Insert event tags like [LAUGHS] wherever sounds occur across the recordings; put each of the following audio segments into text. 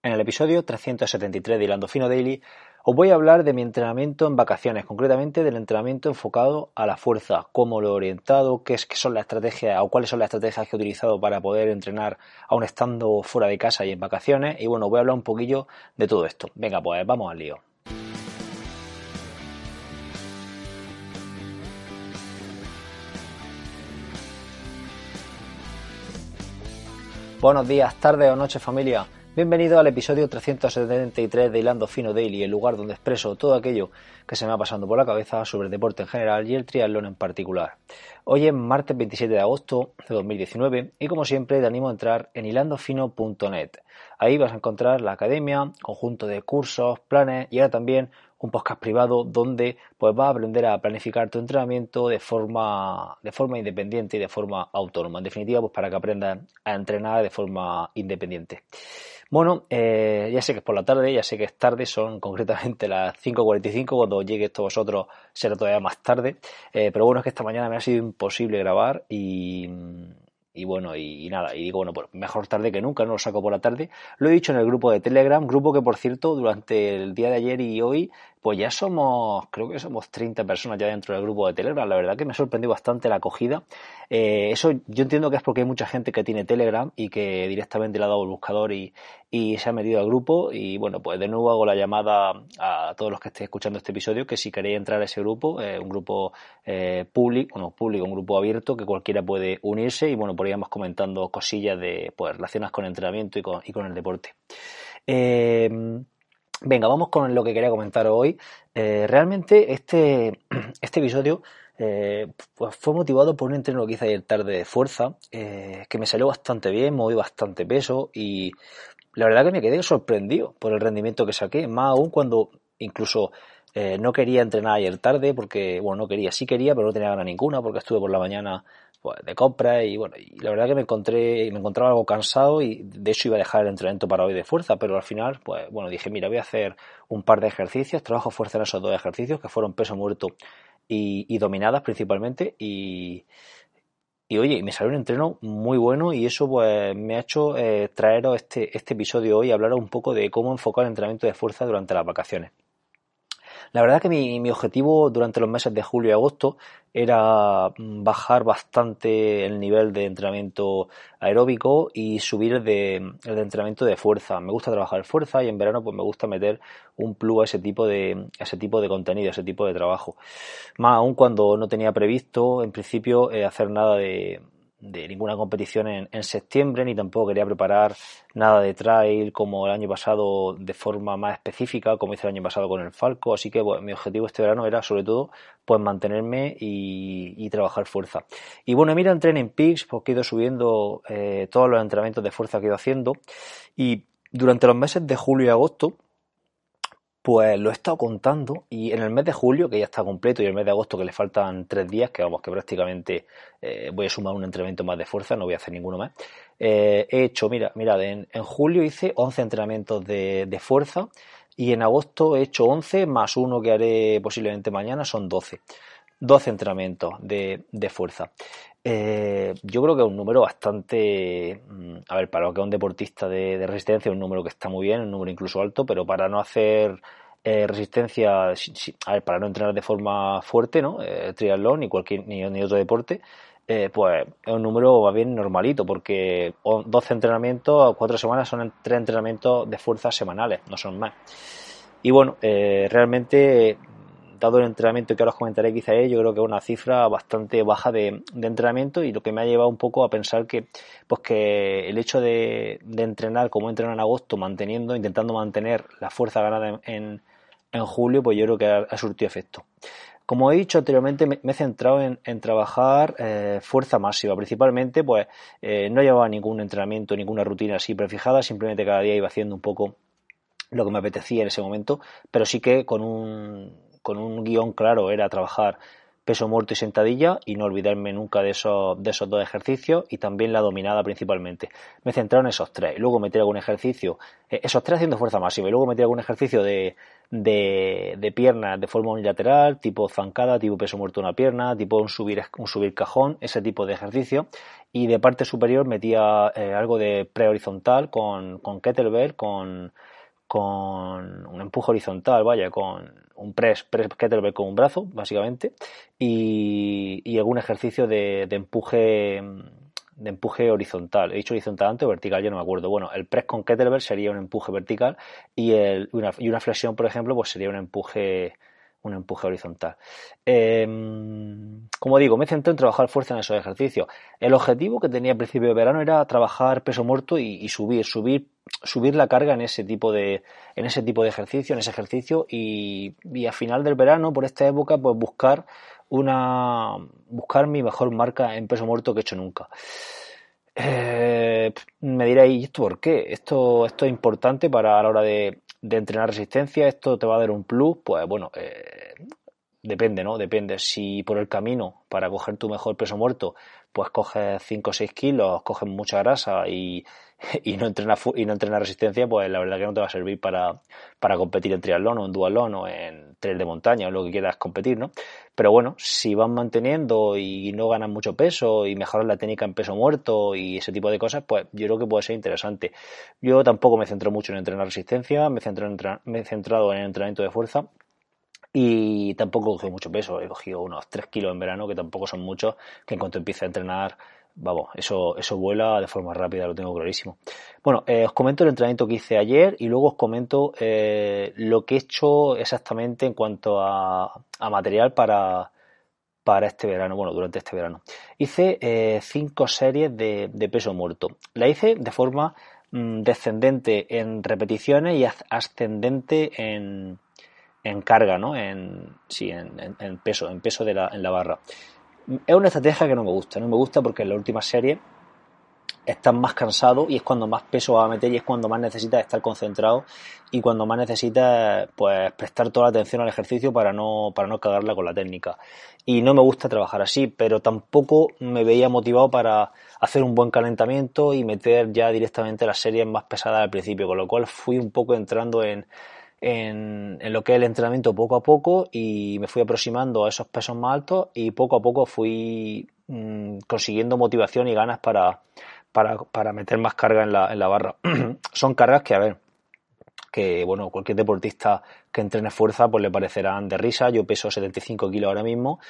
En el episodio 373 de Hilando Fino Daily os voy a hablar de mi entrenamiento en vacaciones, concretamente del entrenamiento enfocado a la fuerza, cómo lo he orientado, qué, es, qué son las estrategias o cuáles son las estrategias que he utilizado para poder entrenar aún estando fuera de casa y en vacaciones. Y bueno, voy a hablar un poquillo de todo esto. Venga, pues vamos al lío. Buenos días, tardes o noches familia. Bienvenido al episodio 373 de Hilando Fino Daily, el lugar donde expreso todo aquello que se me va pasando por la cabeza sobre el deporte en general y el triatlón en particular. Hoy es martes 27 de agosto de 2019 y como siempre te animo a entrar en hilandofino.net. Ahí vas a encontrar la academia, conjunto de cursos, planes y ahora también un podcast privado donde pues vas a aprender a planificar tu entrenamiento de forma, de forma independiente y de forma autónoma. En definitiva, pues para que aprendas a entrenar de forma independiente. Bueno, eh, ya sé que es por la tarde, ya sé que es tarde, son concretamente [LAUGHS] las 5.45, cuando llegue esto vosotros será todavía más tarde, eh, pero bueno, es que esta mañana me ha sido imposible grabar y, y bueno, y, nada, y digo, bueno, pues mejor tarde que nunca, no lo saco por la tarde. Lo he dicho en el grupo de Telegram, grupo que por cierto durante el día de ayer y hoy pues ya somos, creo que somos 30 personas ya dentro del grupo de Telegram. La verdad que me sorprendió bastante la acogida. Eh, eso yo entiendo que es porque hay mucha gente que tiene Telegram y que directamente le ha dado el buscador y, se ha metido al grupo. Y bueno, pues de nuevo hago la llamada a todos los que estéis escuchando este episodio que si queréis entrar a ese grupo, eh, un grupo eh, público, no público, un grupo abierto que cualquiera puede unirse y bueno, vamos comentando cosillas de pues relacionadas con entrenamiento y con, y con el deporte. Eh, Venga, vamos con lo que quería comentar hoy. Eh, realmente este, [CLEARS THROAT] este episodio eh, pues fue motivado por un entreno que hice ayer tarde de fuerza, eh, que me salió bastante bien, moví bastante peso y la verdad que me quedé sorprendido por el rendimiento que saqué, más aún cuando incluso no quería entrenar ayer tarde, porque, bueno, no quería, sí quería, pero no tenía ganas ninguna, porque estuve por la mañana pues, de compra y bueno, y la verdad que me encontré, me encontraba algo cansado y de hecho iba a dejar el entrenamiento para hoy de fuerza, pero al final, pues bueno, dije, mira, voy a hacer un par de ejercicios, trabajo fuerza en esos dos ejercicios que fueron peso muerto y, dominadas principalmente y, y oye, me salió un entreno muy bueno y eso pues me ha hecho eh, traeros este, este episodio hoy y hablaros un poco de cómo enfocar el entrenamiento de fuerza durante las vacaciones. La verdad que mi, mi, objetivo durante los meses de julio y agosto era mm, bajar bastante el nivel de entrenamiento aeróbico y subir el de, el de entrenamiento de fuerza. Me gusta trabajar fuerza y en verano pues me gusta meter un plus a ese tipo de, ese tipo de contenido, a ese tipo de trabajo. Más aún cuando no tenía previsto en principio eh, hacer nada de, de ninguna competición en, en, septiembre, ni tampoco quería preparar nada de trail como el año pasado de forma más específica, como hice el año pasado con el Falco, así que mi objetivo este verano era sobre todo pues mantenerme y, trabajar fuerza. Y bueno, mira en Peaks, porque he ido subiendo eh, todos los entrenamientos de fuerza que he ido haciendo y durante los meses de julio y agosto pues lo he estado contando y en el mes de julio, que ya está completo, y en el mes de agosto, que le faltan tres días, que vamos, que prácticamente eh, voy a sumar un entrenamiento más de fuerza, no voy a hacer ninguno más. Eh, he hecho, mira, mira, en, julio hice 11 entrenamientos de, de, fuerza y en agosto he hecho 11 más uno que haré posiblemente mañana, son 12. 12 entrenamientos de, de fuerza. Eh, yo creo que es un número bastante, mm, a ver, para lo que es un deportista de, resistencia, un número que está muy bien, un número incluso alto, pero para no hacer eh, resistencia, a ver, para no entrenar de forma fuerte, ¿no? Eh, triatlón ni cualquier ni, otro deporte, pues es un número va bien normalito, porque 12 entrenamientos a 4 semanas son 3 entrenamientos de fuerza semanales, no son más. Y bueno, realmente dado el entrenamiento que ahora os comentaré quizá yo creo que es una cifra bastante baja de, entrenamiento y lo que me ha llevado un poco a pensar que pues que el hecho de, entrenar como entreno en agosto manteniendo intentando mantener la fuerza ganada en, en, julio pues yo creo que ha, surtido efecto. Como he dicho anteriormente me, he centrado en, trabajar eh, fuerza máxima. Principalmente pues eh, no llevaba ningún entrenamiento ninguna rutina así prefijada simplemente cada día iba haciendo un poco lo que me apetecía en ese momento pero sí que con un con un guion claro era trabajar peso muerto y sentadilla y no olvidarme nunca de esos, de esos dos ejercicios y también la dominada principalmente. Me centraron en esos tres y luego metí algún ejercicio, eh, esos tres haciendo fuerza máxima y luego metí algún ejercicio de, de, piernas de forma unilateral, tipo zancada, tipo peso muerto una pierna, tipo un subir, un subir cajón, ese tipo de ejercicio y de parte superior metía eh, algo de pre-horizontal con, con kettlebell, con con un empuje horizontal, vaya, con un press, press kettlebell con un brazo, básicamente, y, y algún ejercicio de, de, empuje de empuje horizontal. He dicho horizontal antes o vertical, ya no me acuerdo. Bueno, el press con kettlebell sería un empuje vertical y, el, una, y una flexión, por ejemplo, pues sería un empuje un empuje horizontal. Em, como digo, me centré en trabajar fuerza en esos ejercicios. El objetivo que tenía al principio de verano era trabajar peso muerto y, subir, subir, subir la carga en ese tipo de, en ese tipo de ejercicio, en ese ejercicio y, a final del verano, por esta época, pues buscar una, buscar mi mejor marca en peso muerto que he hecho nunca. Eh, me diréis, ¿y esto por qué? Esto, esto es importante para a la hora de, de entrenar resistencia, esto te va a dar un plus, pues bueno, eh, depende, ¿no? Depende. Si por el camino, para coger tu mejor peso muerto, pues coges 5 o 6 kilos, coges mucha grasa y, [LAUGHS] y no entrenas y no entrenas resistencia, pues la verdad que no te va a servir para, para competir en triatlón o en dualón o en trail de montaña o lo que quieras competir, ¿no? Pero bueno, si vas manteniendo y no ganas mucho peso y mejoras la técnica en peso muerto y ese tipo de cosas, pues yo creo que puede ser interesante. Yo tampoco me centro mucho en entrenar resistencia, me, centro en me he centrado en entrenamiento de fuerza y tampoco he cogido mucho peso, he cogido unos 3 kilos en verano, que tampoco son muchos, que en cuanto empiece a entrenar vamos, eso, eso vuela de forma rápida, lo tengo clarísimo. Bueno, eh, os comento el entrenamiento que hice ayer y luego os comento eh, lo que he hecho exactamente en cuanto a, material para, para este verano, bueno, durante este verano. Hice eh, cinco series de, peso muerto. La hice de forma mm, descendente en repeticiones y ascendente en, en carga, ¿no? En, sí, en, en, peso, en peso de la, en la barra es una estrategia que no me gusta. No me gusta porque en la última serie estás más cansado y es cuando más peso vas a meter y es cuando más necesitas estar concentrado y cuando más necesitas pues prestar toda la atención al ejercicio para no para no cagarla con la técnica y no me gusta trabajar así pero tampoco me veía motivado para hacer un buen calentamiento y meter ya directamente las series más pesadas al principio con lo cual fui un poco entrando en en, lo que es el entrenamiento poco a poco y me fui aproximando a esos pesos más altos y poco a poco fui mm, consiguiendo motivación y ganas para, para, meter más carga en la, en la barra. [CLEARS THROAT] Son cargas que, a ver, que bueno, cualquier deportista que entrene fuerza pues le parecerán de risa. Yo peso 75 kilos ahora mismo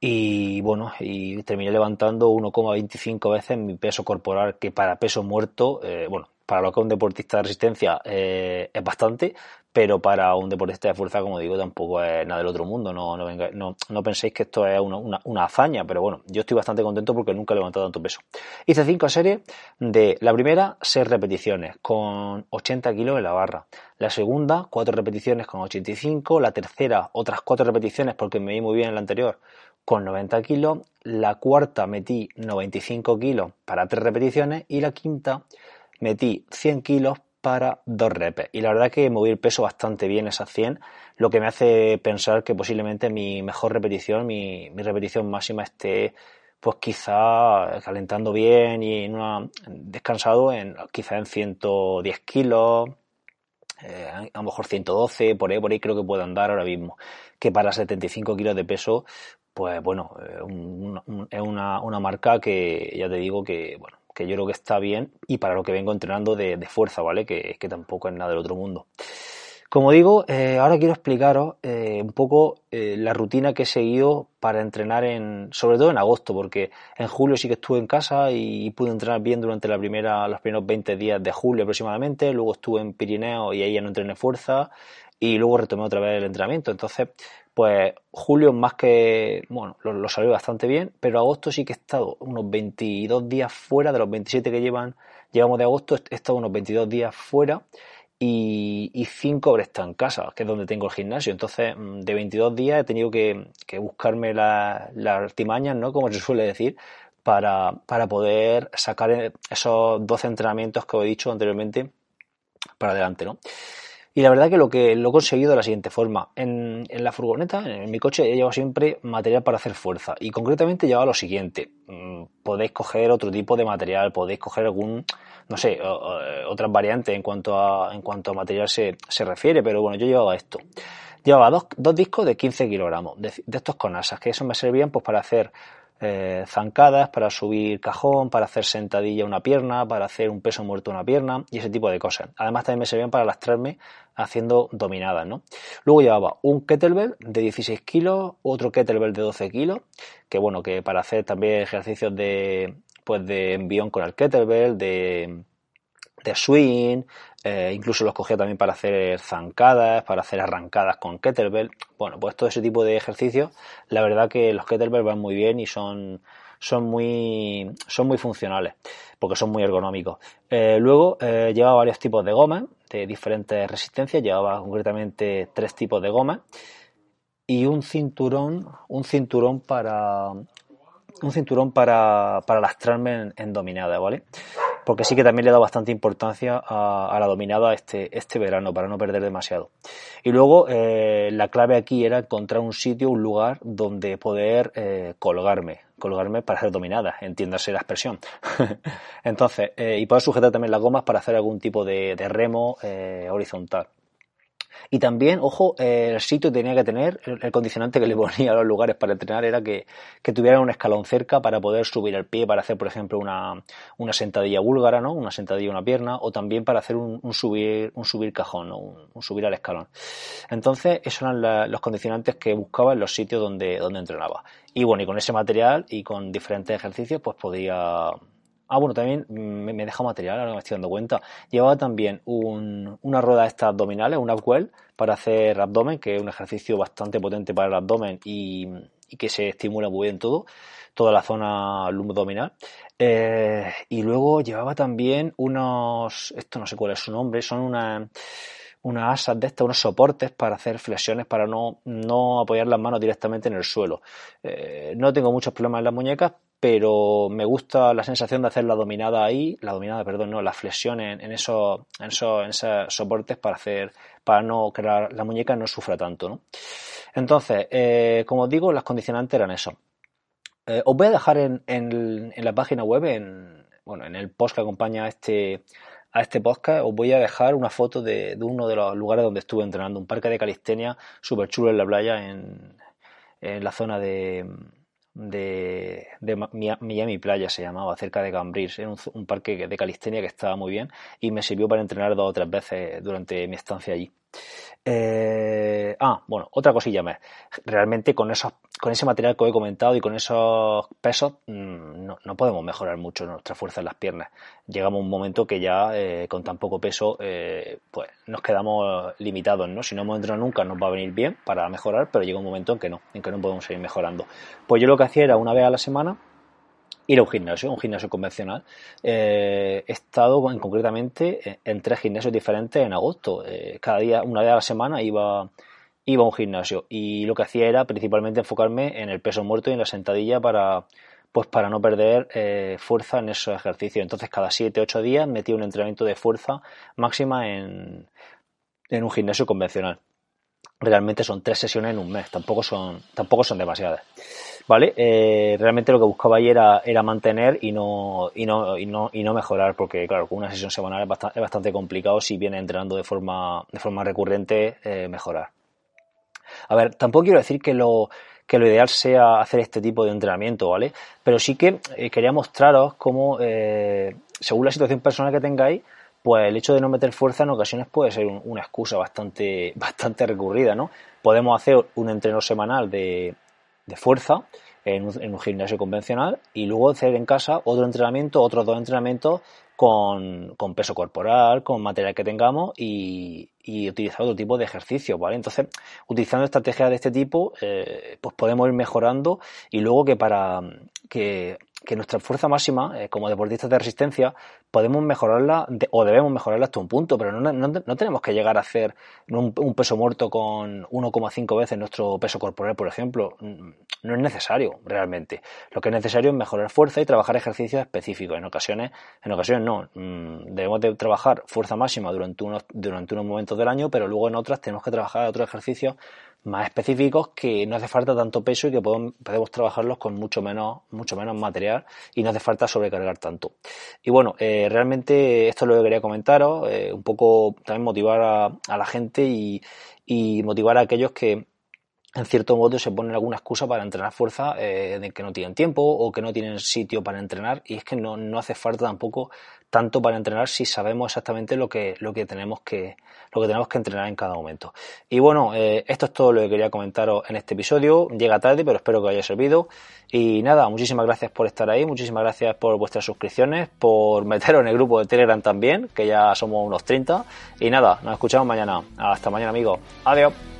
y bueno, y terminé levantando 1,25 veces mi peso corporal que para peso muerto, eh, bueno, para lo que es un deportista de resistencia eh, es bastante, pero para un deportista de fuerza, como digo, tampoco es nada del otro mundo. No, no, penséis que esto es una, una, una, hazaña, pero bueno, yo estoy bastante contento porque nunca he levantado tanto peso. Hice cinco series de la primera, seis repeticiones con 80 kilos en la barra. La segunda, cuatro repeticiones con 85. La tercera, otras cuatro repeticiones porque me vi muy bien en la anterior con 90 kilos. La cuarta metí 95 kilos para tres repeticiones y la quinta metí 100 kilos para dos repes. Y la verdad que moví el peso bastante bien esas 100, lo que me hace pensar que posiblemente mi mejor repetición, mi, repetición máxima esté pues quizá calentando bien y en una, descansado en quizá en 110 kilos, eh, a lo mejor 112, por ahí, por ahí creo que puedo andar ahora mismo. Que para 75 kilos de peso, pues bueno, eh, es una, una marca que ya te digo que, bueno, que yo creo que está bien y para lo que vengo entrenando de, fuerza, ¿vale? Que, que, tampoco es nada del otro mundo. Como digo, eh, ahora quiero explicaros eh, un poco eh, la rutina que he seguido para entrenar en, sobre todo en agosto, porque en julio sí que estuve en casa y, pude entrenar bien durante la primera, los primeros 20 días de julio aproximadamente, luego estuve en Pirineo y ahí ya no entrené fuerza y luego retomé otra vez el entrenamiento. Entonces, pues julio más que, bueno, lo, salió bastante bien, pero agosto sí que he estado unos 22 días fuera, de los 27 que llevan, llevamos de agosto, he estado unos 22 días fuera y, y 5 habré estado en casa, que es donde tengo el gimnasio. Entonces, mm, de 22 días he tenido que, buscarme las artimañas, ¿no? Como se suele decir, para, para poder sacar esos 12 entrenamientos que os he dicho anteriormente para adelante, ¿no? Y la verdad que lo que lo he conseguido de la siguiente forma. En, la furgoneta, en mi coche, he llevado siempre material para hacer fuerza. Y concretamente llevaba lo siguiente. Mm, podéis coger otro tipo de material, podéis coger algún, no sé, otras variantes en cuanto a, en cuanto a material se, se refiere, pero bueno, yo llevaba esto. Llevaba dos, dos discos de 15 kilogramos, de, estos con asas, que eso me servían pues para hacer eh, zancadas, para subir cajón, para hacer sentadilla una pierna, para hacer un peso muerto una pierna y ese tipo de cosas. Además también me servían para lastrarme haciendo dominadas, ¿no? Luego llevaba un kettlebell de 16 kilos, otro kettlebell de 12 kilos, que bueno, que para hacer también ejercicios de, pues de envión con el kettlebell, de de swing, eh, incluso los cogía también para hacer zancadas, para hacer arrancadas con kettlebell. Bueno, pues todo ese tipo de ejercicios, la verdad que los kettlebell van muy bien y son, son, muy, son muy funcionales, porque son muy ergonómicos. Eh, luego eh, llevaba varios tipos de gomas, de diferentes resistencias, llevaba concretamente tres tipos de gomas y un cinturón, un cinturón para un cinturón para, para lastrarme en, dominada, ¿vale? Porque sí que también le he dado bastante importancia a, la dominada este, este verano para no perder demasiado. Y luego eh, la clave aquí era encontrar un sitio, un lugar donde poder eh, colgarme, colgarme para hacer dominada, entiéndase la expresión. [LAUGHS] Entonces, eh, y poder sujetar también las gomas para hacer algún tipo de, de remo horizontal. Y también, ojo, el sitio tenía que tener, el, condicionante que le ponía a los lugares para entrenar era que, que un escalón cerca para poder subir el pie, para hacer, por ejemplo, una, una sentadilla búlgara, ¿no? Una sentadilla una pierna, o también para hacer un, un subir, un subir cajón, ¿no? un, subir al escalón. Entonces, esos eran los condicionantes que buscaba en los sitios donde, donde entrenaba. Y bueno, y con ese material y con diferentes ejercicios, pues podía Ah, bueno, también me, me deja material, ahora me estoy dando cuenta. Llevaba también un, una rueda de estas abdominales, un upwell, para hacer abdomen, que es un ejercicio bastante potente para el abdomen y, que se estimula muy bien todo, toda la zona abdominal. Eh, y luego llevaba también unos, esto no sé cuál es su nombre, son unas unas asas de estas, unos soportes para hacer flexiones, para no, no apoyar las manos directamente en el suelo. Eh, no tengo muchos problemas en las muñecas, pero me gusta la sensación de hacer la dominada ahí, la dominada, perdón, no, la flexión en, esos, en, esos, soportes para hacer, para no que la, muñeca no sufra tanto, ¿no? Entonces, eh, como os digo, las condicionantes eran eso. Eh, os voy a dejar en, en, la página web, en, bueno, en el post que acompaña a este, a este podcast, os voy a dejar una foto de, de uno de los lugares donde estuve entrenando, un parque de calistenia súper chulo en la playa, en, en la zona de, de, Miami Playa se llamaba, cerca de Cambridge. Era un, parque de calistenia que estaba muy bien y me sirvió para entrenar dos o tres veces durante mi estancia allí. Eh, ah, bueno, otra cosilla más. Realmente con, esos, con ese material que he comentado y con esos pesos mm, no, podemos mejorar mucho nuestra fuerza en las piernas. Llegamos a un momento que ya eh, con tan poco peso eh, pues nos quedamos limitados, ¿no? Si no hemos entrenado nunca nos va a venir bien para mejorar, pero llega un momento en que no, en que no podemos seguir mejorando. Pues yo lo que hacía era una vez a la semana ir a un gimnasio, un gimnasio convencional. Eh, he estado en, concretamente en tres gimnasios diferentes en agosto. Eh, cada día, una vez a la semana, iba, iba a un gimnasio. Y lo que hacía era principalmente enfocarme en el peso muerto y en la sentadilla para, pues para no perder eh, fuerza en esos ejercicios. Entonces, cada 7-8 días metía un entrenamiento de fuerza máxima en, en un gimnasio convencional. Realmente son tres sesiones en un mes, tampoco son, tampoco son demasiadas. ¿vale? Eh, realmente lo que buscaba ahí era, era mantener y no, y, no, y, no, y no mejorar, porque claro, con una sesión semanal es bastante, es bastante complicado si viene entrenando de forma, de forma recurrente eh, mejorar. A ver, tampoco quiero decir que lo, que lo ideal sea hacer este tipo de entrenamiento, ¿vale? Pero sí que eh, quería mostraros cómo, según la situación personal que tengáis, pues el hecho de no meter fuerza en ocasiones puede ser una excusa bastante, [LAUGHS] bastante recurrida, ¿no? Podemos hacer un entreno semanal de, de fuerza en un, gimnasio convencional y luego hacer en casa otro entrenamiento, otros dos entrenamientos con, con peso corporal, con material que tengamos y, y, utilizar otro tipo de ejercicio, ¿vale? Entonces, utilizando estrategias de este tipo, eh, pues podemos ir mejorando y luego que para que que nuestra fuerza máxima, eh, como deportistas de resistencia, podemos mejorarla o debemos mejorarla hasta un punto, pero no, no, tenemos que llegar a hacer un, peso muerto con 1,5 veces nuestro peso corporal, por ejemplo. No es necesario realmente. Lo que es necesario es mejorar fuerza y trabajar ejercicios específicos. En ocasiones, en ocasiones no. Mm, debemos de trabajar fuerza máxima durante unos, durante unos momentos del año, pero luego en otras tenemos que trabajar otros ejercicios más específicos que no hace falta tanto peso y que podemos, podemos trabajarlos con mucho menos, mucho menos material y no hace falta sobrecargar tanto. Y bueno, eh, realmente esto es lo que quería comentaros, eh, un poco también motivar a, la gente y motivar a aquellos que en cierto modo se ponen alguna excusa para entrenar fuerza eh, de que no tienen tiempo o que no tienen sitio para entrenar y es que no, no hace falta tampoco tanto para entrenar si sabemos exactamente lo que, lo que tenemos que lo que tenemos que entrenar en cada momento. Y bueno, eh, esto es todo lo que quería comentaros en este episodio. Llega tarde, pero espero que os haya servido. Y nada, muchísimas gracias por estar ahí, muchísimas gracias por vuestras suscripciones, por [LAUGHS] meteros en el grupo de Telegram también, que ya somos unos 30. Y nada, nos escuchamos mañana. Hasta mañana amigos. Adiós.